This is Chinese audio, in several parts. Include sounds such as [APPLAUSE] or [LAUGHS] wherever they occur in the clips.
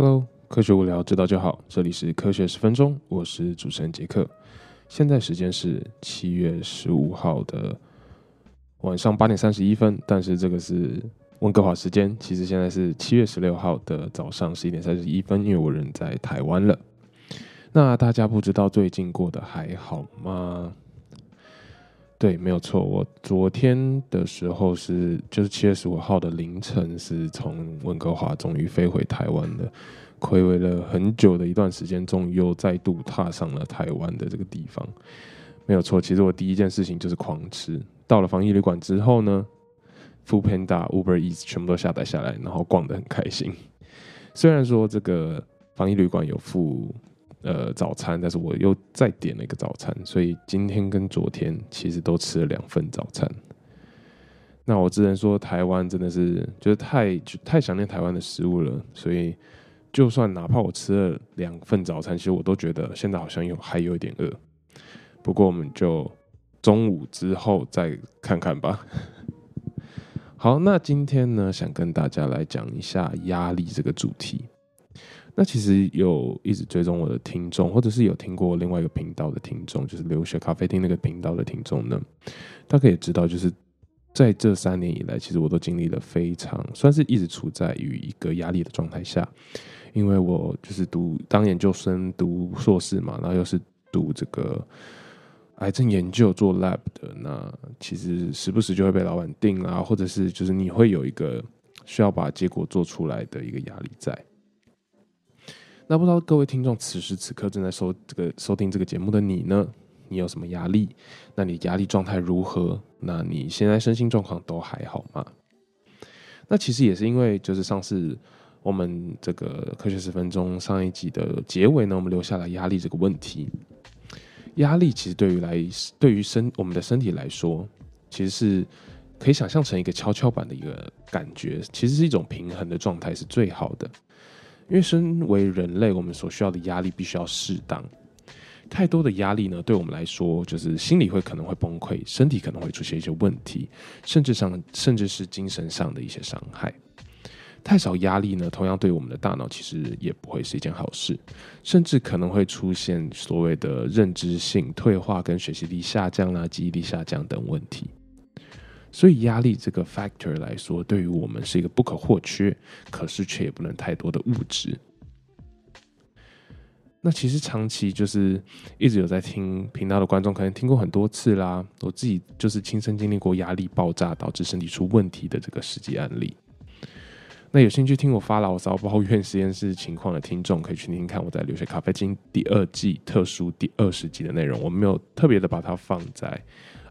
Hello，科学无聊知道就好，这里是科学十分钟，我是主持人杰克。现在时间是七月十五号的晚上八点三十一分，但是这个是温哥华时间，其实现在是七月十六号的早上十一点三十一分，因为我人在台湾了。那大家不知道最近过得还好吗？对，没有错。我昨天的时候是，就是七月十五号的凌晨，是从温哥华终于飞回台湾的，暌违了很久的一段时间，终于又再度踏上了台湾的这个地方。没有错，其实我第一件事情就是狂吃。到了防疫旅馆之后呢 f o o Panda、Uber Eats 全部都下载下来，然后逛得很开心。[LAUGHS] 虽然说这个防疫旅馆有附。呃，早餐，但是我又再点了一个早餐，所以今天跟昨天其实都吃了两份早餐。那我只能说，台湾真的是就是太太想念台湾的食物了，所以就算哪怕我吃了两份早餐，其实我都觉得现在好像有还有一点饿。不过我们就中午之后再看看吧。[LAUGHS] 好，那今天呢，想跟大家来讲一下压力这个主题。那其实有一直追踪我的听众，或者是有听过另外一个频道的听众，就是留学咖啡厅那个频道的听众呢，大概也知道，就是在这三年以来，其实我都经历了非常算是一直处在于一个压力的状态下，因为我就是读当研究生、读硕士嘛，然后又是读这个癌症研究做 lab 的，那其实时不时就会被老板定啊，或者是就是你会有一个需要把结果做出来的一个压力在。那不知道各位听众此时此刻正在收这个收听这个节目的你呢？你有什么压力？那你压力状态如何？那你现在身心状况都还好吗？那其实也是因为就是上次我们这个科学十分钟上一集的结尾呢，我们留下了压力这个问题。压力其实对于来对于身我们的身体来说，其实是可以想象成一个跷跷板的一个感觉，其实是一种平衡的状态是最好的。因为身为人类，我们所需要的压力必须要适当。太多的压力呢，对我们来说，就是心理会可能会崩溃，身体可能会出现一些问题，甚至上甚至是精神上的一些伤害。太少压力呢，同样对我们的大脑其实也不会是一件好事，甚至可能会出现所谓的认知性退化、跟学习力下降啦、记忆力下降等问题。所以压力这个 factor 来说，对于我们是一个不可或缺，可是却也不能太多的物质。那其实长期就是一直有在听频道的观众，可能听过很多次啦。我自己就是亲身经历过压力爆炸导致身体出问题的这个实际案例。那有兴趣听我发牢骚抱怨实验室情况的听众，可以去听听看我在留学咖啡厅第二季特殊第二十集的内容。我没有特别的把它放在。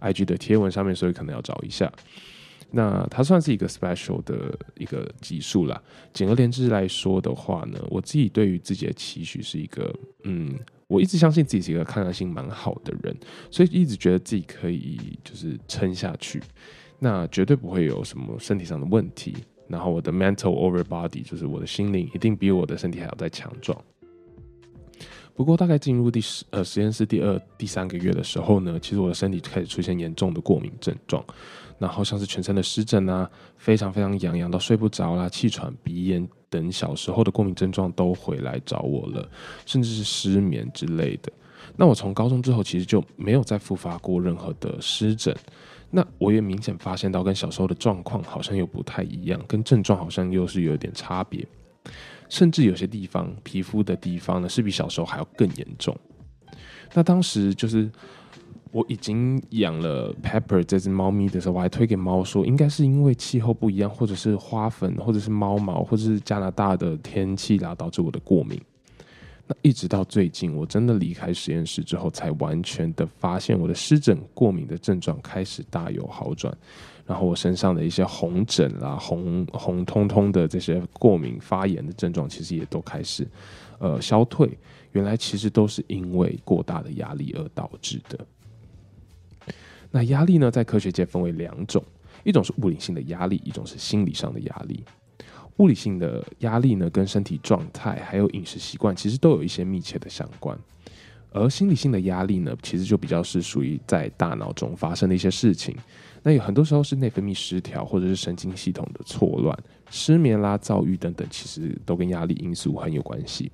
IG 的贴文上面，所以可能要找一下。那它算是一个 special 的一个级数啦。简而言之来说的话呢，我自己对于自己的期许是一个，嗯，我一直相信自己是一个抗压性蛮好的人，所以一直觉得自己可以就是撑下去，那绝对不会有什么身体上的问题。然后我的 mental over body 就是我的心灵一定比我的身体还要再强壮。不过，大概进入第十呃实验室第二、第三个月的时候呢，其实我的身体开始出现严重的过敏症状，然后像是全身的湿疹啊，非常非常痒，痒到睡不着啦，气喘、鼻炎等小时候的过敏症状都回来找我了，甚至是失眠之类的。那我从高中之后，其实就没有再复发过任何的湿疹。那我也明显发现到，跟小时候的状况好像又不太一样，跟症状好像又是有点差别。甚至有些地方皮肤的地方呢，是比小时候还要更严重。那当时就是我已经养了 Pepper 这只猫咪的时候，我还推给猫说，应该是因为气候不一样，或者是花粉，或者是猫毛，或者是加拿大的天气啦，导致我的过敏。那一直到最近，我真的离开实验室之后，才完全的发现我的湿疹过敏的症状开始大有好转。然后我身上的一些红疹啦、红红彤彤的这些过敏发炎的症状，其实也都开始呃消退。原来其实都是因为过大的压力而导致的。那压力呢，在科学界分为两种，一种是物理性的压力，一种是心理上的压力。物理性的压力呢，跟身体状态还有饮食习惯其实都有一些密切的相关。而心理性的压力呢，其实就比较是属于在大脑中发生的一些事情。那有很多时候是内分泌失调，或者是神经系统的错乱、失眠啦、躁郁等等，其实都跟压力因素很有关系。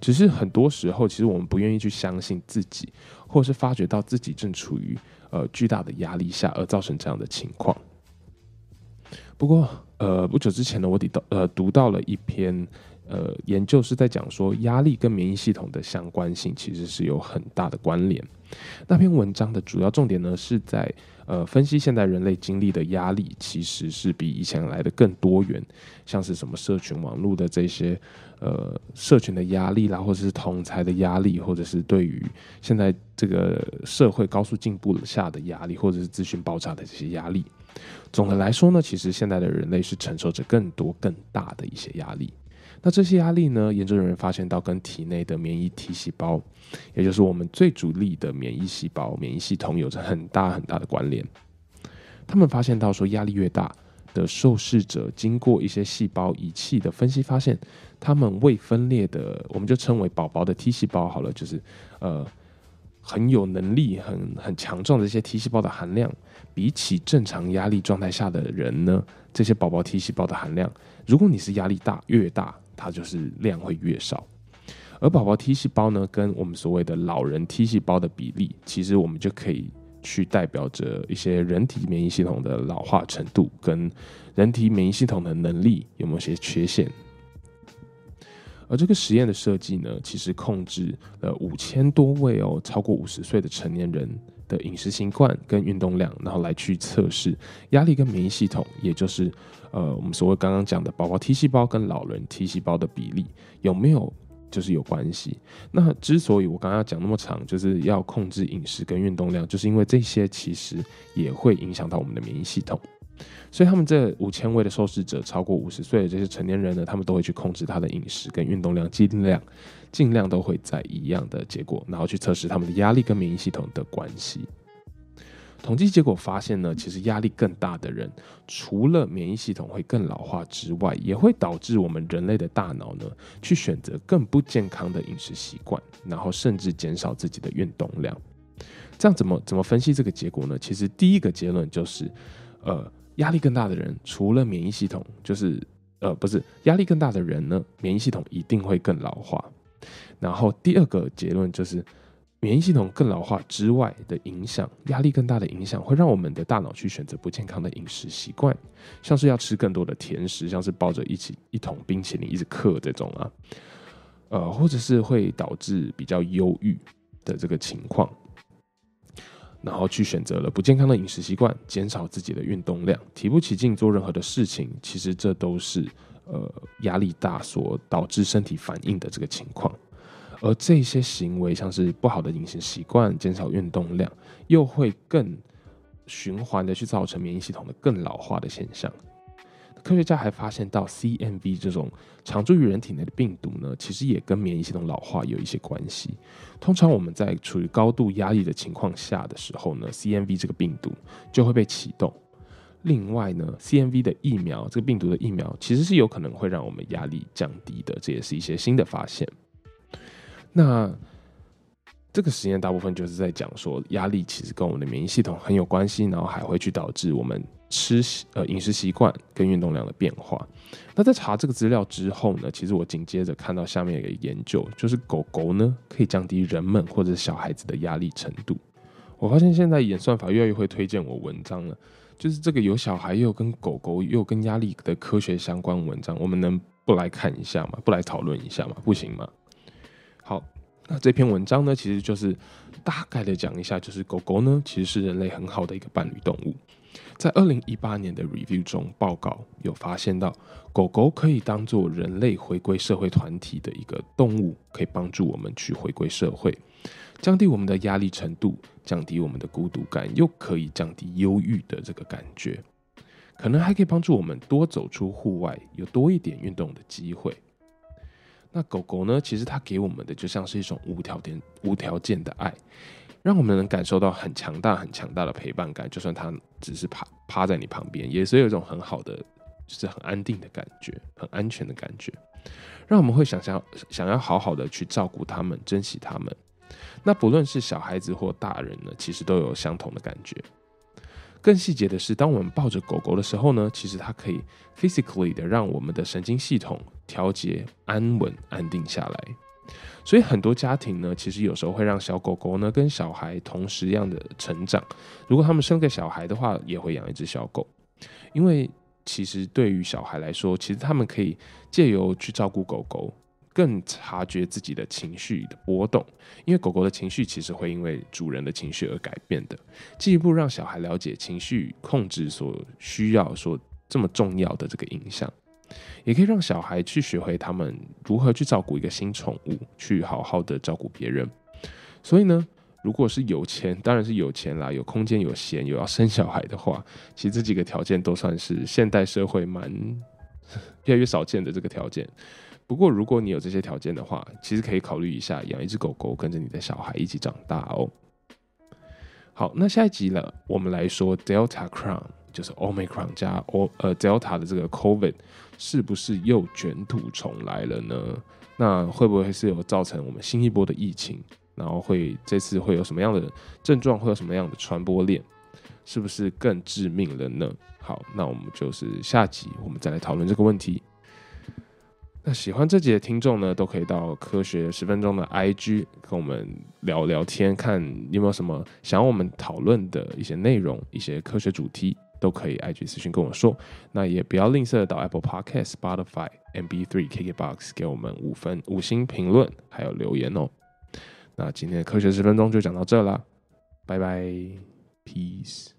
只是很多时候，其实我们不愿意去相信自己，或者是发觉到自己正处于呃巨大的压力下，而造成这样的情况。不过，呃，不久之前呢，我读到呃读到了一篇。呃，研究是在讲说，压力跟免疫系统的相关性其实是有很大的关联。那篇文章的主要重点呢，是在呃分析现代人类经历的压力，其实是比以前来的更多元，像是什么社群网络的这些呃社群的压力啦，或者是同才的压力，或者是对于现在这个社会高速进步下的压力，或者是资讯爆炸的这些压力。总的来说呢，其实现在的人类是承受着更多更大的一些压力。那这些压力呢？研究人员发现到跟体内的免疫 T 细胞，也就是我们最主力的免疫细胞、免疫系统，有着很大很大的关联。他们发现到说，压力越大的受试者，经过一些细胞仪器的分析，发现他们未分裂的，我们就称为宝宝的 T 细胞好了，就是呃很有能力、很很强壮的这些 T 细胞的含量，比起正常压力状态下的人呢，这些宝宝 T 细胞的含量，如果你是压力大越大。它就是量会越少，而宝宝 T 细胞呢，跟我们所谓的老人 T 细胞的比例，其实我们就可以去代表着一些人体免疫系统的老化程度，跟人体免疫系统的能力有没有些缺陷。而这个实验的设计呢，其实控制了五千多位哦，超过五十岁的成年人。的饮食习惯跟运动量，然后来去测试压力跟免疫系统，也就是呃我们所谓刚刚讲的宝宝 T 细胞跟老人 T 细胞的比例有没有就是有关系？那之所以我刚刚讲那么长，就是要控制饮食跟运动量，就是因为这些其实也会影响到我们的免疫系统。所以他们这五千位的受试者，超过五十岁的这些成年人呢，他们都会去控制他的饮食跟运动量，尽量尽量都会在一样的结果，然后去测试他们的压力跟免疫系统的关系。统计结果发现呢，其实压力更大的人，除了免疫系统会更老化之外，也会导致我们人类的大脑呢，去选择更不健康的饮食习惯，然后甚至减少自己的运动量。这样怎么怎么分析这个结果呢？其实第一个结论就是，呃。压力更大的人，除了免疫系统，就是呃，不是压力更大的人呢，免疫系统一定会更老化。然后第二个结论就是，免疫系统更老化之外的影响，压力更大的影响，会让我们的大脑去选择不健康的饮食习惯，像是要吃更多的甜食，像是抱着一起一桶冰淇淋一直嗑这种啊，呃，或者是会导致比较忧郁的这个情况。然后去选择了不健康的饮食习惯，减少自己的运动量，提不起劲做任何的事情。其实这都是呃压力大所导致身体反应的这个情况。而这些行为，像是不好的饮食习惯、减少运动量，又会更循环的去造成免疫系统的更老化的现象。科学家还发现到，CMV 这种常驻于人体内的病毒呢，其实也跟免疫系统老化有一些关系。通常我们在处于高度压力的情况下的时候呢，CMV 这个病毒就会被启动。另外呢，CMV 的疫苗，这个病毒的疫苗其实是有可能会让我们压力降低的，这也是一些新的发现。那这个实验大部分就是在讲说，压力其实跟我们的免疫系统很有关系，然后还会去导致我们。吃呃饮食习惯跟运动量的变化。那在查这个资料之后呢，其实我紧接着看到下面一个研究，就是狗狗呢可以降低人们或者小孩子的压力程度。我发现现在演算法越来越会推荐我文章了，就是这个有小孩又跟狗狗又跟压力的科学相关文章，我们能不来看一下吗？不来讨论一下吗？不行吗？那这篇文章呢，其实就是大概的讲一下，就是狗狗呢其实是人类很好的一个伴侣动物。在二零一八年的 review 中，报告有发现到，狗狗可以当做人类回归社会团体的一个动物，可以帮助我们去回归社会，降低我们的压力程度，降低我们的孤独感，又可以降低忧郁的这个感觉，可能还可以帮助我们多走出户外，有多一点运动的机会。那狗狗呢？其实它给我们的就像是一种无条件、无条件的爱。让我们能感受到很强大、很强大的陪伴感，就算它只是趴趴在你旁边，也是有一种很好的，就是很安定的感觉，很安全的感觉，让我们会想象想要好好的去照顾它们、珍惜它们。那不论是小孩子或大人呢，其实都有相同的感觉。更细节的是，当我们抱着狗狗的时候呢，其实它可以 physically 的让我们的神经系统调节、安稳、安定下来。所以很多家庭呢，其实有时候会让小狗狗呢跟小孩同时一样的成长。如果他们生个小孩的话，也会养一只小狗，因为其实对于小孩来说，其实他们可以借由去照顾狗狗。更察觉自己的情绪的波动，因为狗狗的情绪其实会因为主人的情绪而改变的。进一步让小孩了解情绪控制所需要、所这么重要的这个影响，也可以让小孩去学会他们如何去照顾一个新宠物，去好好的照顾别人。所以呢，如果是有钱，当然是有钱啦，有空间、有闲、有要生小孩的话，其实这几个条件都算是现代社会蛮 [LAUGHS] 越来越少见的这个条件。不过，如果你有这些条件的话，其实可以考虑一下养一只狗狗，跟着你的小孩一起长大哦。好，那下一集了，我们来说 Delta Crown，就是 Omicron 加 O 呃 Delta 的这个 COVID，是不是又卷土重来了呢？那会不会是有造成我们新一波的疫情？然后会这次会有什么样的症状？会有什么样的传播链？是不是更致命了呢？好，那我们就是下集我们再来讨论这个问题。那喜欢这集的听众呢，都可以到科学十分钟的 IG 跟我们聊聊天，看有没有什么想要我们讨论的一些内容，一些科学主题，都可以 IG 私讯跟我说。那也不要吝啬到 Apple Podcast、Spotify、MB3、KKBox 给我们五分五星评论，还有留言哦。那今天的科学十分钟就讲到这啦，拜拜，Peace。